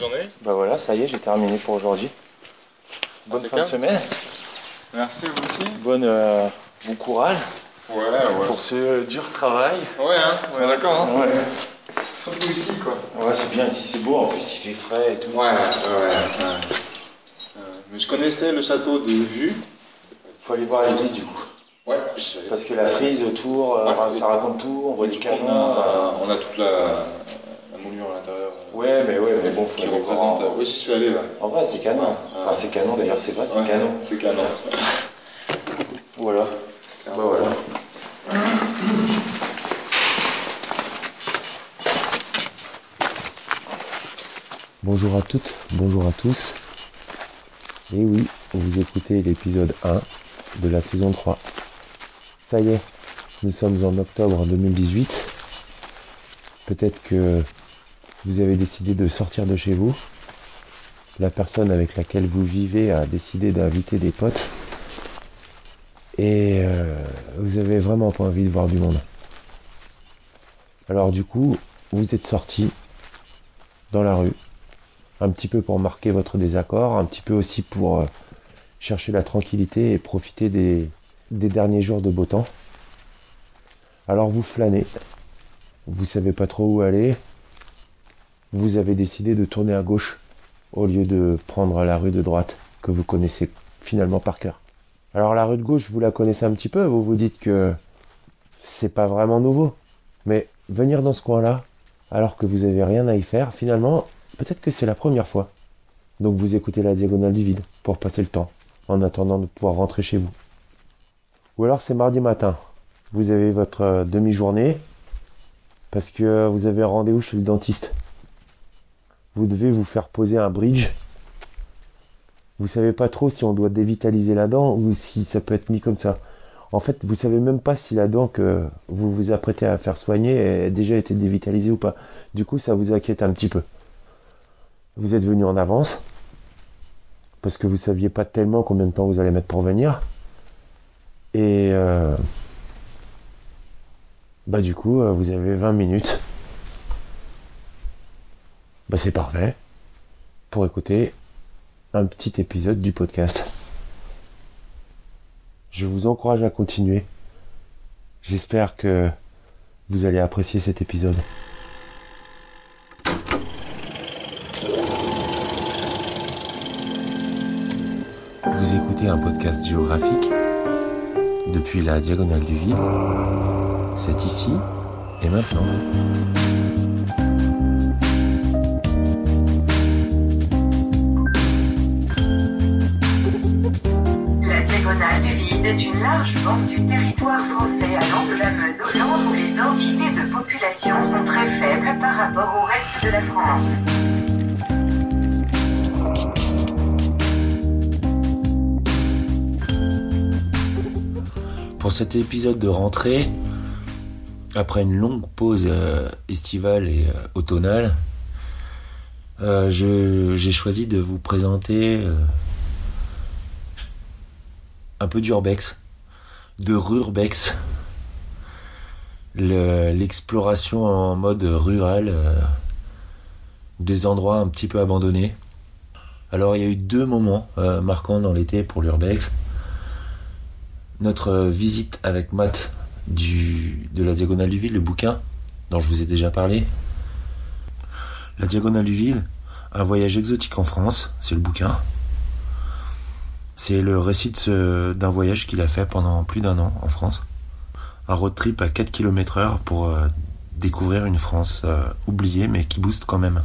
Journée. Bah voilà, ça y est, j'ai terminé pour aujourd'hui. Bonne fin de semaine. Merci, vous aussi. Bonne, euh, bon courage Ouais, ouais. pour ce dur travail. Ouais, hein, on est d'accord, hein. Ouais, Surtout ici, quoi. ouais c'est bien ici, c'est beau. En plus, il fait frais et tout. Ouais, ouais, ouais. Mais je connaissais le château de vue. Faut aller voir l'église du coup. Ouais. Parce que la frise autour, euh, Ouais. ça raconte tout. On voit les canons. on, a, euh, on a toute la, à l'intérieur. euh, Ouais, mais ouais, mais bon, faut Qui représente. en- Oui, j'y suis allé, ouais. En vrai, c'est canon. Ouais. Enfin, c'est canon d'ailleurs, c'est vrai, c'est Ouais, canon. C'est canon. Voilà. Bah voilà. Bonjour à toutes, bonjour à tous. Et oui, vous écoutez l'épisode 1 de la saison 3. Ça y est, nous sommes en octobre 2018. Peut-être que vous avez décidé de sortir de chez vous. La personne avec laquelle vous vivez a décidé d'inviter des potes. Et euh, vous avez vraiment pas envie de voir du monde. Alors du coup, vous êtes sorti dans la rue un petit peu pour marquer votre désaccord, un petit peu aussi pour euh, chercher la tranquillité et profiter des, des derniers jours de beau temps. Alors vous flânez, vous savez pas trop où aller, vous avez décidé de tourner à gauche au lieu de prendre la rue de droite que vous connaissez finalement par cœur. Alors la rue de gauche, vous la connaissez un petit peu, vous vous dites que c'est pas vraiment nouveau, mais venir dans ce coin-là, alors que vous avez rien à y faire, finalement, peut-être que c'est la première fois. Donc vous écoutez la diagonale du vide pour passer le temps, en attendant de pouvoir rentrer chez vous. Ou alors c'est mardi matin, vous avez votre euh, demi-journée, parce que vous avez rendez-vous chez le dentiste. Vous devez vous faire poser un bridge. Vous savez pas trop si on doit dévitaliser la dent ou si ça peut être mis comme ça. En fait, vous savez même pas si la dent que vous vous apprêtez à faire soigner a déjà été dévitalisée ou pas. Du coup, ça vous inquiète un petit peu. Vous êtes venu en avance parce que vous saviez pas tellement combien de temps vous allez mettre pour venir. Et euh, bah du coup, euh, vous avez 20 minutes. Bah c'est parfait pour écouter un petit épisode du podcast. Je vous encourage à continuer. J'espère que vous allez apprécier cet épisode. Vous écoutez un podcast géographique depuis la diagonale du vide. C'est ici et maintenant. Du territoire français allant de la Meuse au Land où les densités de population sont très faibles par rapport au reste de la France. Pour cet épisode de rentrée, après une longue pause euh, estivale et euh, automnale, euh, j'ai choisi de vous présenter un peu d'urbex, de rurbex, Le- l'exploration en mode rural euh, des endroits un petit peu abandonnés. Alors il y a eu deux moments euh, marquants dans l'été pour l'urbex. Notre visite avec Matt du, de la Diagonale du Vide, le bouquin dont je vous ai déjà parlé. La Diagonale du Vide, un voyage exotique en France, c'est le bouquin. C'est le récit d'un voyage qu'il a fait pendant plus d'un an en France. Un road trip à 4 km heure pour euh, découvrir une France euh, oubliée mais qui booste quand même.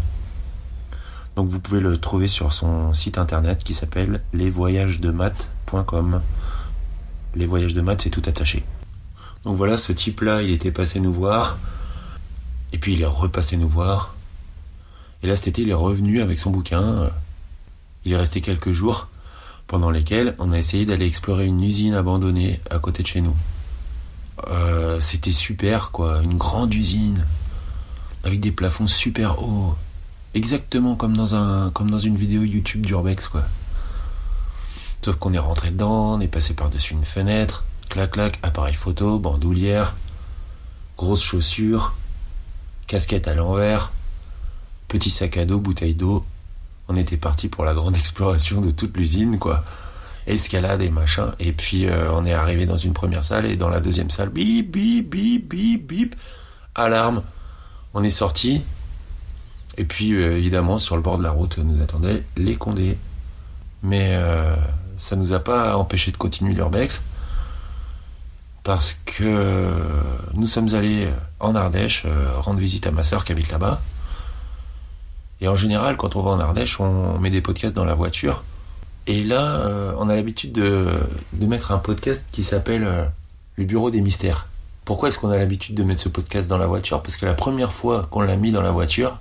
Donc vous pouvez le trouver sur son site internet qui s'appelle lesvoyagesdemath.com. Les voyages de maths, c'est tout attaché. Donc voilà, ce type-là, il était passé nous voir. Et puis il est repassé nous voir. Et là, cet été, il est revenu avec son bouquin. Il est resté quelques jours pendant lesquels on a essayé d'aller explorer une usine abandonnée à côté de chez nous. Euh, C'était super, quoi. Une grande usine avec des plafonds super hauts. Exactement comme dans, un, comme dans une vidéo YouTube d'Urbex, quoi. Sauf qu'on est rentré dedans, on est passé par-dessus une fenêtre, clac clac, appareil photo, bandoulière, grosses chaussures, casquette à l'envers, petit sac à dos, bouteille d'eau. On était parti pour la grande exploration de toute l'usine, quoi. Escalade et machin. Et puis euh, on est arrivé dans une première salle et dans la deuxième salle, bip, bip, bip, bip, bip, alarme. On est sorti. Et puis euh, évidemment sur le bord de la route nous attendaient les condés. Mais euh, ça nous a pas empêché de continuer l'urbex parce que nous sommes allés en Ardèche euh, rendre visite à ma sœur qui habite là-bas. Et en général, quand on va en Ardèche, on met des podcasts dans la voiture. Et là, euh, on a l'habitude de, mettre un podcast qui s'appelle euh, Le Bureau des Mystères. Pourquoi est-ce qu'on a l'habitude de mettre ce podcast dans la voiture? Parce que la première fois qu'on l'a mis dans la voiture,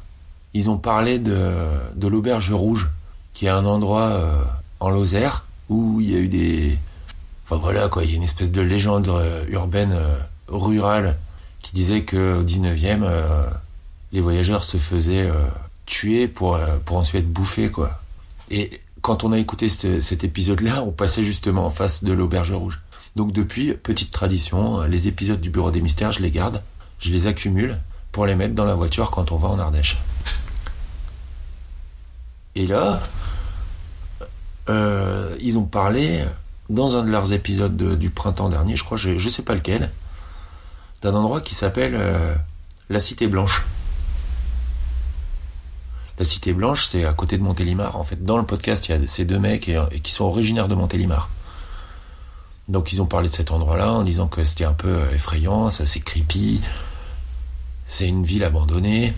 ils ont parlé de, de l'Auberge Rouge, qui est un endroit euh, en Lozère où il y a eu des... Enfin voilà quoi, il y a une espèce de légende urbaine rurale qui disait que au 19e, euh, les voyageurs se faisaient tuer pour, euh, pour ensuite être bouffés quoi. Et quand on a écouté cet, épisode-là, on passait justement en face de l'Auberge Rouge. Donc depuis, petite tradition, euh, les épisodes du Bureau des Mystères, je les garde, je les accumule pour les mettre dans la voiture quand on va en Ardèche. Et là, euh, ils ont parlé dans un de leurs épisodes de- du printemps dernier, je crois, je, je sais pas lequel, d'un endroit qui s'appelle la Cité Blanche. La Cité Blanche, c'est à côté de Montélimar. En fait, dans le podcast, il y a ces deux mecs qui sont originaires de Montélimar. Donc, ils ont parlé de cet endroit-là en disant que c'était un peu euh, effrayant, ça c'est creepy, c'est une ville abandonnée.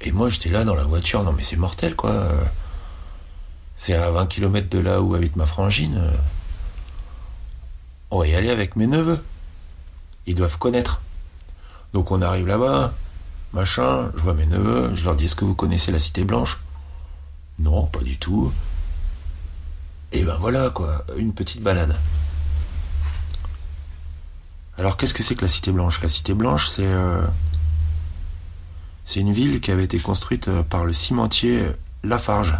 Et moi, j'étais là dans la voiture, non mais c'est mortel quoi. C'est à 20 km de là où habite ma frangine. On va y aller avec mes neveux. Ils doivent connaître. Donc on arrive là-bas, machin, je vois mes neveux, je leur dis est-ce que vous connaissez la Cité Blanche? Non, pas du tout. Et ben voilà quoi, une petite balade. Alors qu'est-ce que c'est que la Cité Blanche? La Cité Blanche, c'est euh, une ville qui avait été construite euh, par le cimentier Lafarge.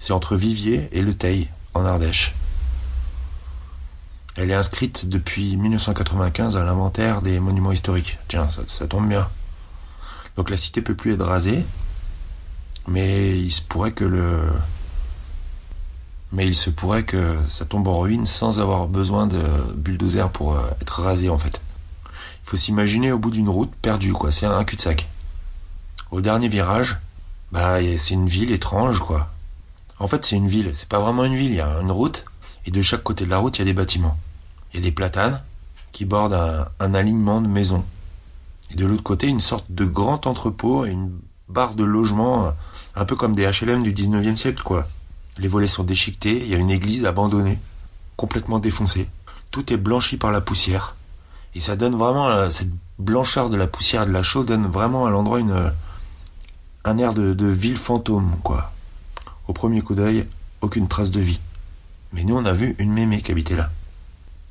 C'est entre Viviers et Le Teil, en Ardèche. Elle est inscrite depuis 1995 à l'inventaire des monuments historiques. Tiens, ça, tombe bien. Donc la cité peut plus être rasée, mais il se pourrait que le mais il se pourrait que ça tombe en ruine sans avoir besoin de bulldozer pour euh, être rasé en fait. Il faut s'imaginer au bout d'une route perdue quoi, c'est un cul-de-sac. Au dernier virage, bah c'est une ville étrange quoi. En fait, c'est une ville, c'est pas vraiment une ville, il y a une route et de chaque côté de la route, il y a des bâtiments. Il y a des platanes qui bordent un, alignement de maisons. Et de l'autre côté, une sorte de grand entrepôt et une barre de logement, euh, un peu comme des HLM du 19e siècle, quoi. Les volets sont déchiquetés, il y a une église abandonnée, complètement défoncée. Tout est blanchi par la poussière. Et ça donne vraiment, euh, cette blancheur de la poussière de la chaux donne vraiment à l'endroit une, euh, un air de, de ville fantôme, quoi. Au premier coup d'œil, aucune trace de vie. Mais nous, on a vu une mémé qui habitait là.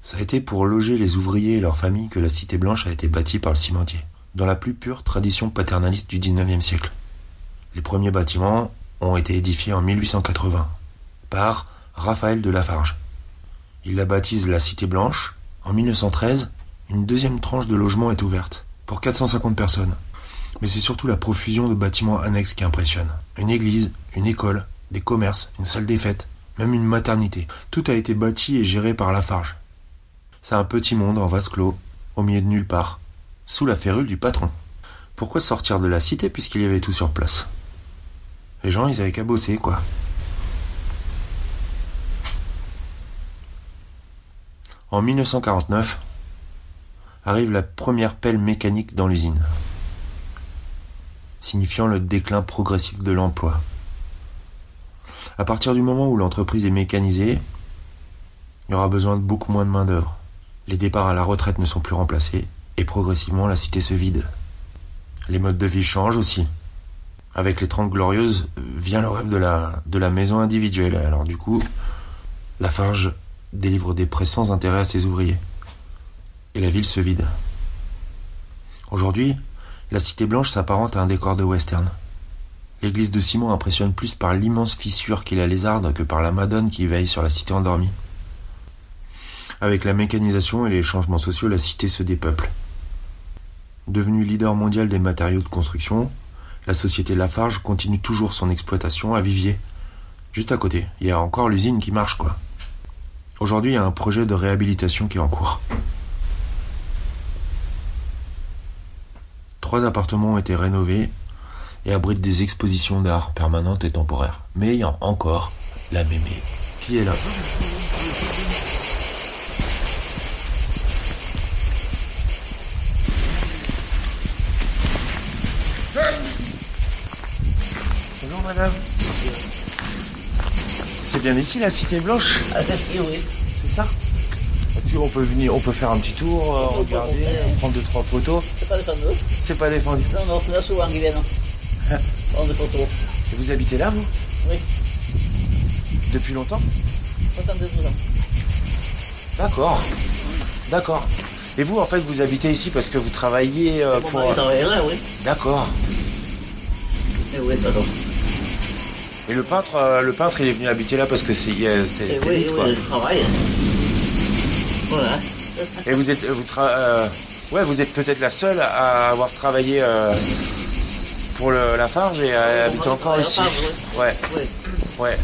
Ça a été pour loger les ouvriers et leurs familles que la Cité Blanche a été bâtie par le cimentier, dans la plus pure tradition paternaliste du 19e siècle. Les premiers bâtiments ont été édifiés en 1880 par Raphaël de Lafarge. Il la baptise la Cité Blanche. En 1913, une deuxième tranche de logement est ouverte, pour 450 personnes. Mais c'est surtout la profusion de bâtiments annexes qui impressionne. Une église, une école, des commerces, une salle des fêtes, même une maternité. Tout a été bâti et géré par Lafarge. C'est un petit monde en vase clos, au milieu de nulle part, sous la férule du patron. Pourquoi sortir de la cité puisqu'il y avait tout sur place? Les gens, ils avaient qu'à bosser, quoi. En 1949, arrive la première pelle mécanique dans l'usine, signifiant le déclin progressif de l'emploi. À partir du moment où l'entreprise est mécanisée, il y aura besoin de beaucoup moins de main-d'œuvre. Les départs à la retraite ne sont plus remplacés et progressivement la cité se vide. Les modes de vie changent aussi. Avec les Trente Glorieuses vient le rêve de la, de la maison individuelle. Alors du coup, Lafarge délivre des prêts sans intérêt à ses ouvriers. Et la ville se vide. Aujourd'hui, la cité blanche s'apparente à un décor de western. L'église de Simon impressionne plus par l'immense fissure qui la lézarde que par la madone qui veille sur la cité endormie. Avec la mécanisation et les changements sociaux, la cité se dépeuple. Devenue leader mondial des matériaux de construction, la société Lafarge continue toujours son exploitation à Vivier. Juste à côté, il y a encore l'usine qui marche quoi. Aujourd'hui, il y a un projet de réhabilitation qui est en cours. Trois appartements ont été rénovés et abritent des expositions d'art permanentes et temporaires. Mais il y a encore la mémé qui est là. Bonjour madame. C'est bien ici la cité blanche Ah, oui. C'est ça on peut venir, on peut faire un petit tour, euh, regarder, rencontrer. prendre deux trois photos. C'est pas fameux. C'est pas défendu. Non, non, c'est là souvent qui viennent. Prendre des photos. Et vous habitez là, vous Oui, Depuis longtemps 72 ans. D'accord. D'accord. Et vous, en fait, vous habitez ici parce que vous travaillez euh, Mon pour. mari travaillait là, oui. D'accord. Et oui, pardon. Et le peintre, euh, le peintre, il est venu habiter là parce que c'est, oui, vite, oui, quoi. je travaille. Voilà. Et vous êtes, vous tra- euh, ouais, vous êtes peut-être la seule à avoir travaillé euh, pour le, la Farge et à Oui, habiter encore ici. Farge, Ouais, Oui. ouais.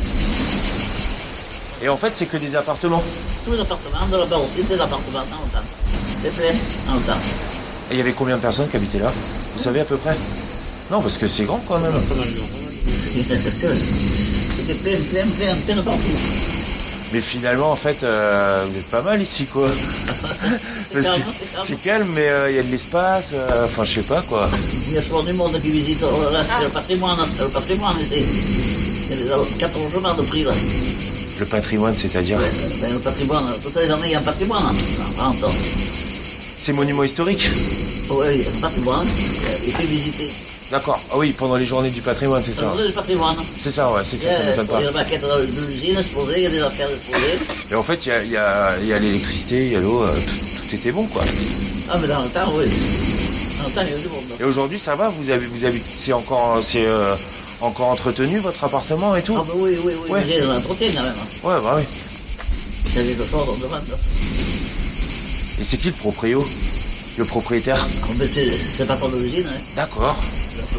Et en fait, c'est que des appartements. Tous les appartements, de là-bas aussi, des appartements en temps. C'est plein en temps. Et il y avait combien de personnes qui habitaient là? Vous savez à peu près? Non, parce que c'est grand quand même. C'était plein, plein, plein, plein de partout. Mais finalement, en fait, euh, vous êtes pas mal ici, quoi. C'est calme. c'est mais euh, il y a de l'espace. euh, Enfin, je sais pas, quoi. Il y a souvent du monde qui visite. Là, c'est le patrimoine, c'est le patrimoine ici. Il y a des 4 logements de prix là. Le patrimoine, c'est-à-dire Ben, le patrimoine, toutes les années il y a un patrimoine. En France. C'est monument historique Oui, il y a un patrimoine. Il fait visiter. D'accord. Ah oui, pendant les journées du patrimoine, c'est C'est ça. le patrimoine. C'est ça, ouais, c'est ça, ça a, m'étonne pas. il y a des maquettes de l'usine exposées, il y a des affaires exposées. Et en fait, il y a, il y a- il y a l'électricité, il y a l'eau, euh, tout, tout était bon, quoi. Ah, mais dans le temps, oui. Dans le temps, il y a du monde. Et aujourd'hui, ça va? Vous avez, vous avez, c'est encore, c'est euh, encore entretenu votre appartement et tout? Ah, ben oui, oui, oui. Ouais. J'ai l'entretien quand même. hein. Ouais, bah oui. A quelque chose, on demande. Et c'est qui le proprio? Le propriétaire? Ah, c'est c'est pas pour de l'usine. Hein. D'accord.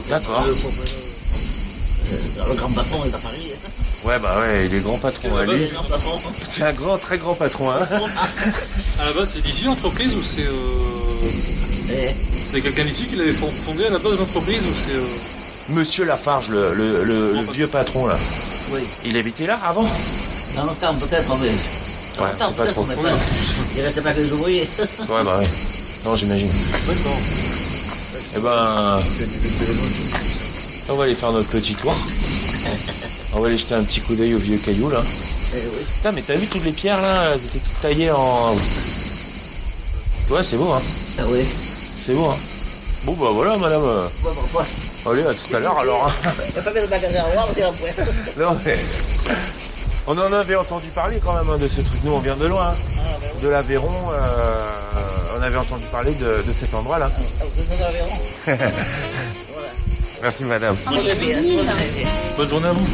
D'accord. Le, le, grand patron est à Paris. hein. Ouais, bah ouais, il est grand patron, Le lui. grand patron. C'est un grand, très grand patron, hein. À la base, c'est d'ici l'entreprise ou c'est euh, Et, c'est quelqu'un d'ici qui l'avait fond- fondé à la base l'entreprise ou c'est euh, Monsieur Lafarge, le, le, le, le vieux patron, là. oui. Il habitait là avant? Dans le temps, peut-être, mais. Dans Ouais, le temps, c'est pas peut-être, trop. pas. Il restait pas que les ouvriers. Ouais, bah ouais. Non, j'imagine. Eh ben, on va aller faire notre petit tour. On va aller jeter un petit coup d'œil au vieux caillou, là. Eh oui. Putain, mais t'as vu toutes les pierres, là Elles étaient toutes taillées en... Ouais, c'est beau, hein. Ah oui. C'est beau, hein. Bon, bah voilà, madame. euh, Ouais, parfois. Allez, à tout à l'heure, alors. hein. Il a pas bien de magasin à voir, mais c'est après. Non, mais... On en avait entendu parler quand même hein, de ce truc. Nous, on vient de loin. hein. Ah, oui. De l'Aveyron, euh, on avait entendu parler de, de cet endroit-là. Ah. Merci, madame. Bonne journée à vous.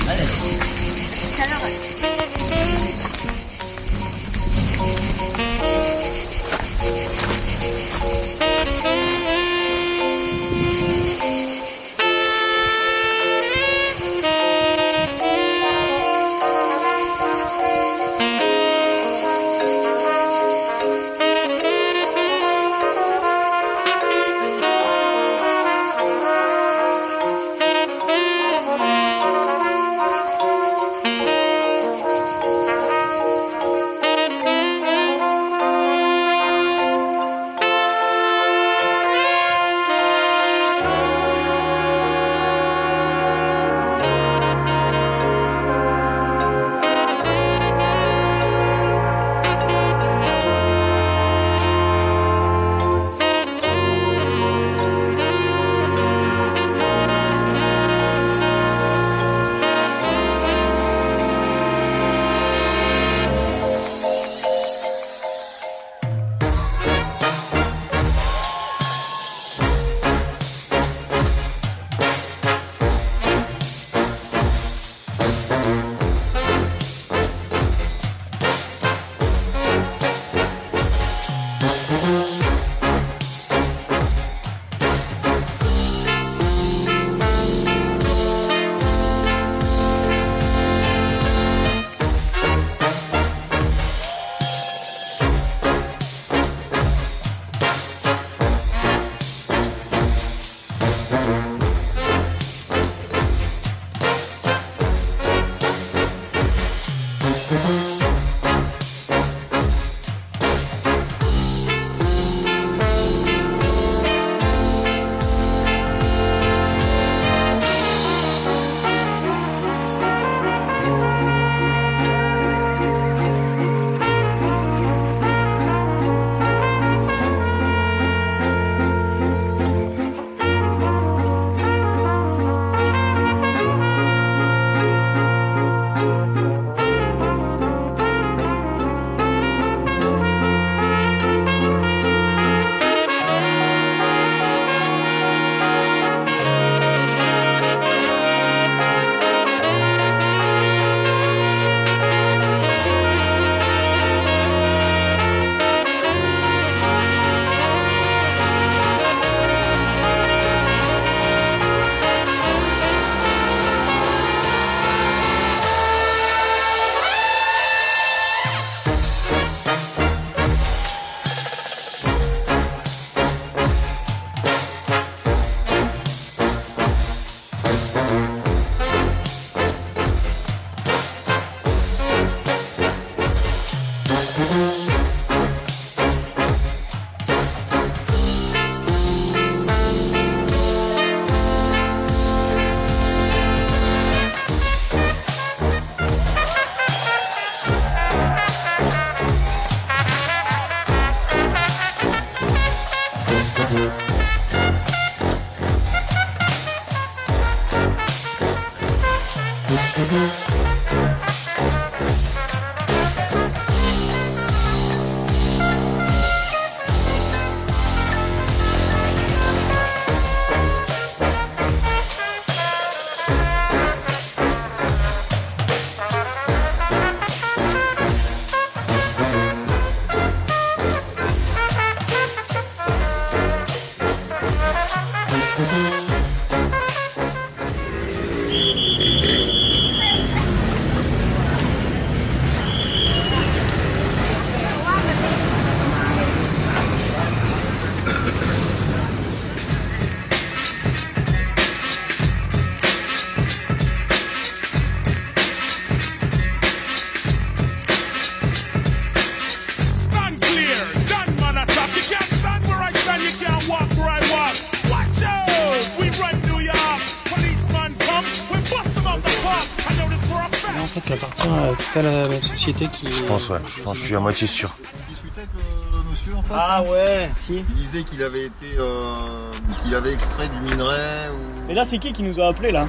Société qui. Je pense, ouais. Je pense, je suis à moitié sûr. On discutait avec le monsieur en face. Ah là. ouais, si. Il disait qu'il avait été, euh, qu'il avait extrait du minerai ou. Mais là, c'est qui qui nous a appelé là?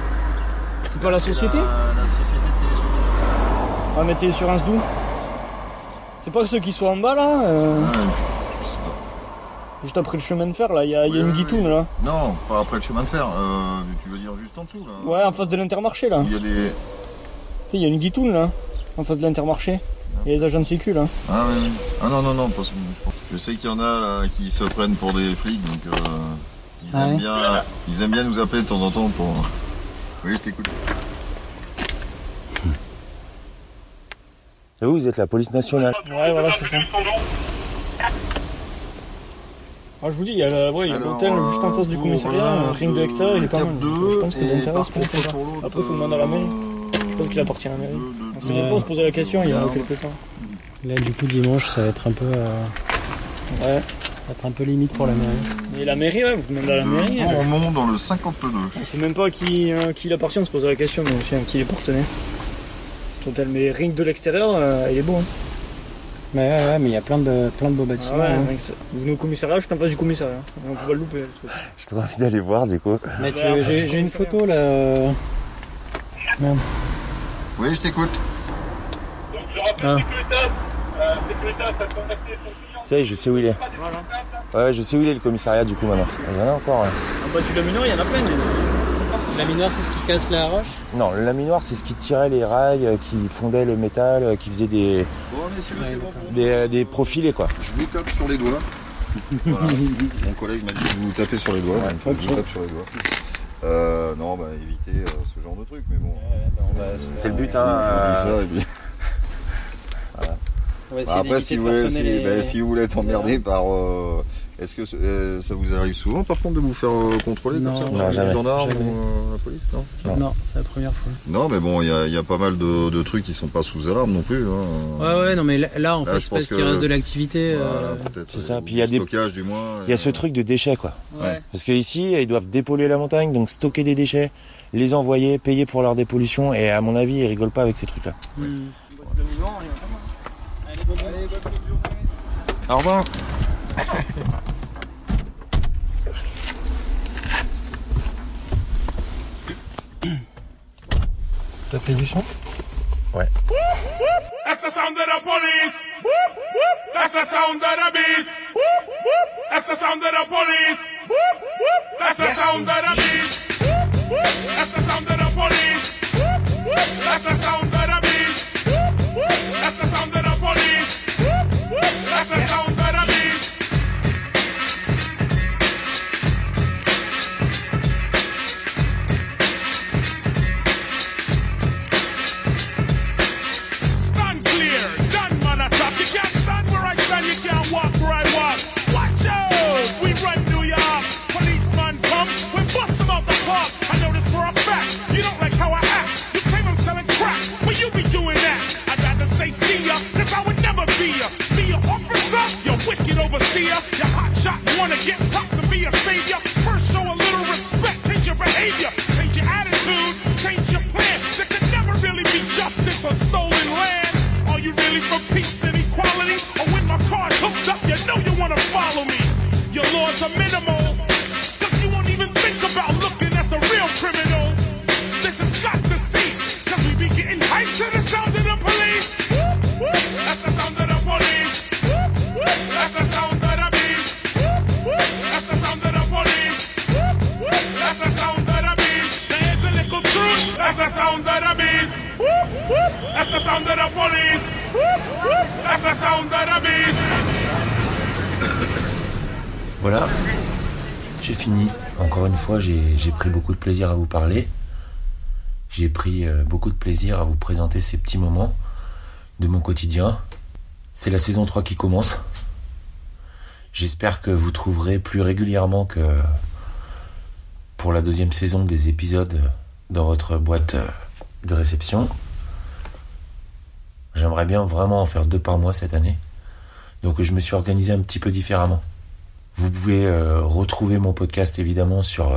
C'est pas la société? la, la société de télésurveillance. Ah, mais télésurveillance d'où? C'est pas ceux qui sont en bas là euh, Ah, je, je sais pas. Juste après le chemin de fer là, il y a, il y a Oui, une oui, guitoune oui. là. Non, pas après le chemin de fer. Euh, tu veux dire juste en dessous là. Ouais, en face de l'intermarché là. Il y a des. Tu sais, Il y a une guitoune là, en face de l'intermarché. Il y a les agents de sécu là. Ah oui, oui. Ah non, non, non, pas ce- je, pense- je sais qu'il y en a là qui se prennent pour des flics, donc euh, ils, Ah aiment ouais bien, ils aiment bien nous appeler de temps en temps pour. Oui, je t'écoute. Et vous, vous êtes la police nationale. Ouais, voilà, c'est ça. Ah, je vous dis, il y a la- ouais, il y a Alors, l'hôtel juste en face du commissariat, un ring de de l'extérieur, il est pas mal. 2, Je pense que pour l'autre, Après, faut demander à la mairie. Je pense qu'il appartient à la mairie. On s'est même pas se poser la question il y a quelques temps. Là, du coup, dimanche, ça va être un peu, euh, Ouais. ça va être un peu limite pour la mairie. Mais la mairie, ouais, vous demandez à la mairie. De hein. Bourmont dans le 52. On sait même pas qui, euh, qui il appartient, on se pose la question, mais aussi, hein, qui il appartenait. Cet hôtel, mais ring de l'extérieur, euh, il est beau. Hein. Mais ouais, ouais, mais il y a plein de, plein de beaux Ah bâtiments. ouais, hein. rien que ça. Vous venez au commissariat, juste en face du commissariat. On peut pas le louper. le truc. J'ai trop envie d'aller voir, du coup. Euh, après, j'ai je j'ai une rien. photo là. euh, Merde. Oui, je t'écoute. Ah. Ça y est, je sais où il est. Voilà. Ouais, je sais où il est le commissariat, du coup, maintenant. Il y en a encore. hein. En bas du lamineur, il y en a plein. mais- La mineure, c'est ce qui casse la roche Non, le laminoir, c'est ce qui tirait les rails, euh, qui fondait le métal, euh, qui faisait des, Bon, messieurs, c'est bon des, euh, des profilés, quoi. Je vous tape sur les doigts. Voilà. Mon collègue m'a dit de vous taper sur les doigts, donc je vous tape sur les doigts. Euh, non, bah évitez euh, ce genre de truc, mais bon. C'est le but, hein. euh, ça, et puis- On va Bah, après, si vous, voulez, si, bah, si vous voulez être emmerdé par. euh, Est-ce que euh, ça vous arrive souvent, par contre, de vous faire euh, contrôler Non, comme ça non, par les jamais, gendarmes jamais. ou euh, la police, non? Non. Non, c'est la première fois. Non, mais bon, il y a, il y a pas mal de, de trucs qui sont pas sous alarme non plus. Hein. Ouais, ouais, non, mais là, là, en Là, fait, je c'est pense parce qu'il reste de l'activité. Voilà, peut-être, c'est ça, puis il y a des- stockage du moins. Il y a ce truc de déchets, quoi. Ouais. Parce que ici, ils doivent dépolluer la montagne, donc stocker des déchets, les envoyer, payer pour leur dépollution, et à mon avis, ils rigolent pas avec ces trucs-là. mal. Allez, bonne journée. Au revoir. T'as pris du son? That's the sound of the police? That's the sound of the beast. That's the sound of the police? That's the sound of the beast. That's the sound of the police? That's the sound of the a minimum. J'ai pris beaucoup de plaisir à vous parler. J'ai pris euh, beaucoup de plaisir à vous présenter ces petits moments de mon quotidien. C'est la saison 3 qui commence. J'espère que vous trouverez plus régulièrement que pour la deuxième saison des épisodes dans votre boîte euh, de réception. J'aimerais bien vraiment en faire deux par mois cette année. Donc je me suis organisé un petit peu différemment. Vous pouvez euh, retrouver mon podcast évidemment sur,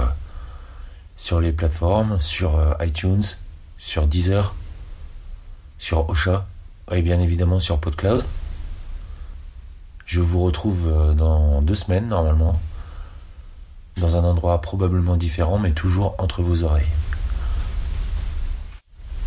sur les plateformes, sur euh, iTunes, sur Deezer, sur Ocha et bien évidemment sur PodCloud. Je vous retrouve euh, dans deux semaines normalement, dans un endroit probablement différent mais toujours entre vos oreilles.